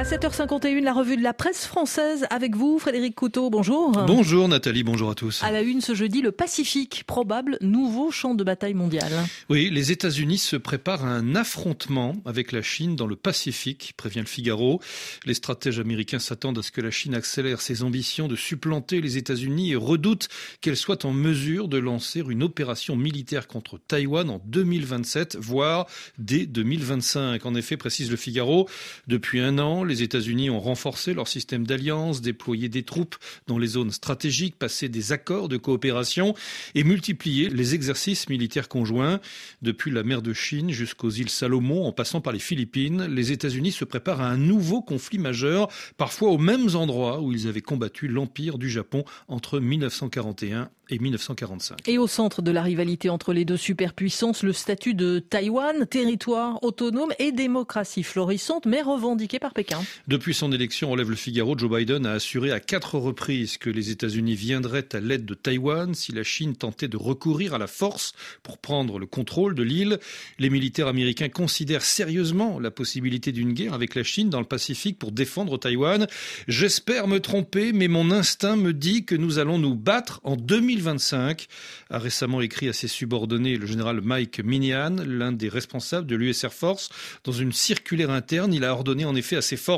À 7h51, la revue de la presse française avec vous, Frédéric Couteau. Bonjour. Bonjour Nathalie, bonjour à tous. À la une ce jeudi, le Pacifique, probable nouveau champ de bataille mondial. Oui, les États-Unis se préparent à un affrontement avec la Chine dans le Pacifique, prévient le Figaro. Les stratèges américains s'attendent à ce que la Chine accélère ses ambitions de supplanter les États-Unis et redoutent qu'elle soit en mesure de lancer une opération militaire contre Taïwan en 2027, voire dès 2025. En effet, précise le Figaro, depuis un an, les États-Unis ont renforcé leur système d'alliance, déployé des troupes dans les zones stratégiques, passé des accords de coopération et multiplié les exercices militaires conjoints. Depuis la mer de Chine jusqu'aux îles Salomon, en passant par les Philippines, les États-Unis se préparent à un nouveau conflit majeur, parfois aux mêmes endroits où ils avaient combattu l'Empire du Japon entre 1941 et 1945. Et au centre de la rivalité entre les deux superpuissances, le statut de Taïwan, territoire autonome et démocratie florissante, mais revendiqué par Pékin. Depuis son élection, relève le Figaro, Joe Biden a assuré à quatre reprises que les États-Unis viendraient à l'aide de Taïwan si la Chine tentait de recourir à la force pour prendre le contrôle de l'île. Les militaires américains considèrent sérieusement la possibilité d'une guerre avec la Chine dans le Pacifique pour défendre Taïwan. J'espère me tromper, mais mon instinct me dit que nous allons nous battre en 2025, a récemment écrit à ses subordonnés le général Mike Minihan, l'un des responsables de l'US Air Force. Dans une circulaire interne, il a ordonné en effet à ses forces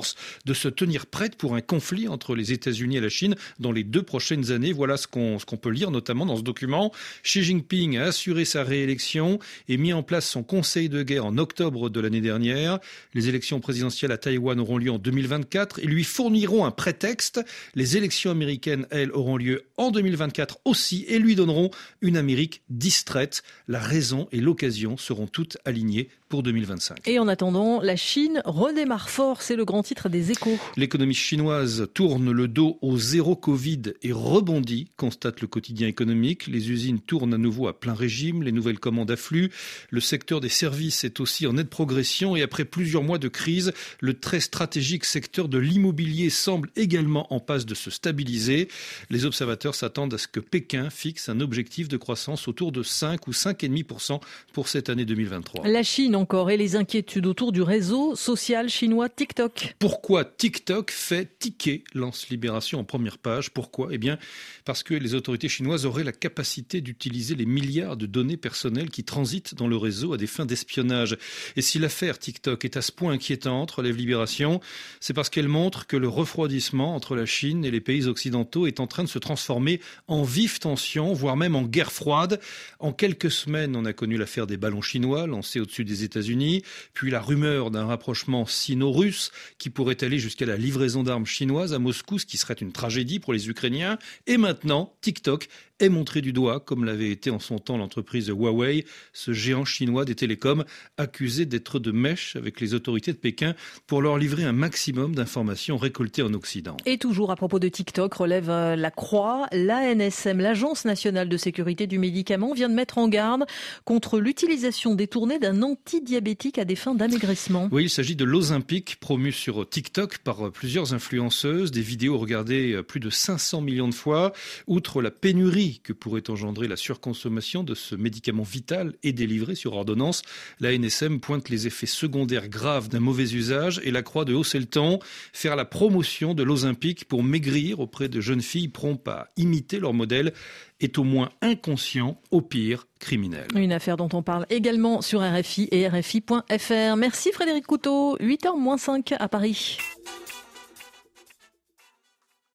de se tenir prêtes pour un conflit entre les États-Unis et la Chine dans les deux prochaines années. Voilà ce qu'on peut lire notamment dans ce document. Xi Jinping a assuré sa réélection et mis en place son conseil de guerre en octobre de l'année dernière. Les élections présidentielles à Taïwan auront lieu en 2024 et lui fourniront un prétexte. Les élections américaines, elles, auront lieu en 2024 aussi et lui donneront une Amérique distraite. La raison et l'occasion seront toutes alignées pour 2025. Et en attendant, la Chine redémarre fort, c'est le grand titre des échos. L'économie chinoise tourne le dos au zéro Covid et rebondit, constate le quotidien économique. Les usines tournent à nouveau à plein régime, les nouvelles commandes affluent. Le secteur des services est aussi en nette progression et après plusieurs mois de crise, le très stratégique secteur de l'immobilier semble également en passe de se stabiliser. Les observateurs s'attendent à ce que Pékin fixe un objectif de croissance autour de 5 ou 5,5% pour cette année 2023. La Chine encore et les inquiétudes autour du réseau social chinois TikTok. Pourquoi TikTok fait ticker lance Libération en première page? Pourquoi? Eh bien, parce que les autorités chinoises auraient la capacité d'utiliser les milliards de données personnelles qui transitent dans le réseau à des fins d'espionnage. Et si l'affaire TikTok est à ce point inquiétante, relève Libération, c'est parce qu'elle montre que le refroidissement entre la Chine et les pays occidentaux est en train de se transformer en vive tension, voire même en guerre froide. En quelques semaines, on a connu l'affaire des ballons chinois lancés au-dessus des États-Unis, puis la rumeur d'un rapprochement sino-russe qui pourrait aller jusqu'à la livraison d'armes chinoises à Moscou, ce qui serait une tragédie pour les Ukrainiens. Et maintenant, TikTok est montré du doigt, comme l'avait été en son temps l'entreprise Huawei, ce géant chinois des télécoms, accusé d'être de mèche avec les autorités de Pékin pour leur livrer un maximum d'informations récoltées en Occident. Et toujours à propos de TikTok, relève euh, la Croix, l'ANSM, l'Agence nationale de sécurité du médicament, vient de mettre en garde contre l'utilisation détournée d'un antidiabétique à des fins d'amaigrissement. Oui, il s'agit de l'Ozympique, promu sur TikTok par plusieurs influenceuses, des vidéos regardées plus de 500 millions de fois. Outre la pénurie que pourrait engendrer la surconsommation de ce médicament vital et délivré sur ordonnance. La NSM pointe les effets secondaires graves d'un mauvais usage et la croix de hausser le temps, faire la promotion de l'Ozympique pour maigrir auprès de jeunes filles promptes à imiter leur modèle est au moins inconscient, au pire criminel. Une affaire dont on parle également sur RFI et RFI.fr. Merci Frédéric Couteau, 8h moins 5 à Paris.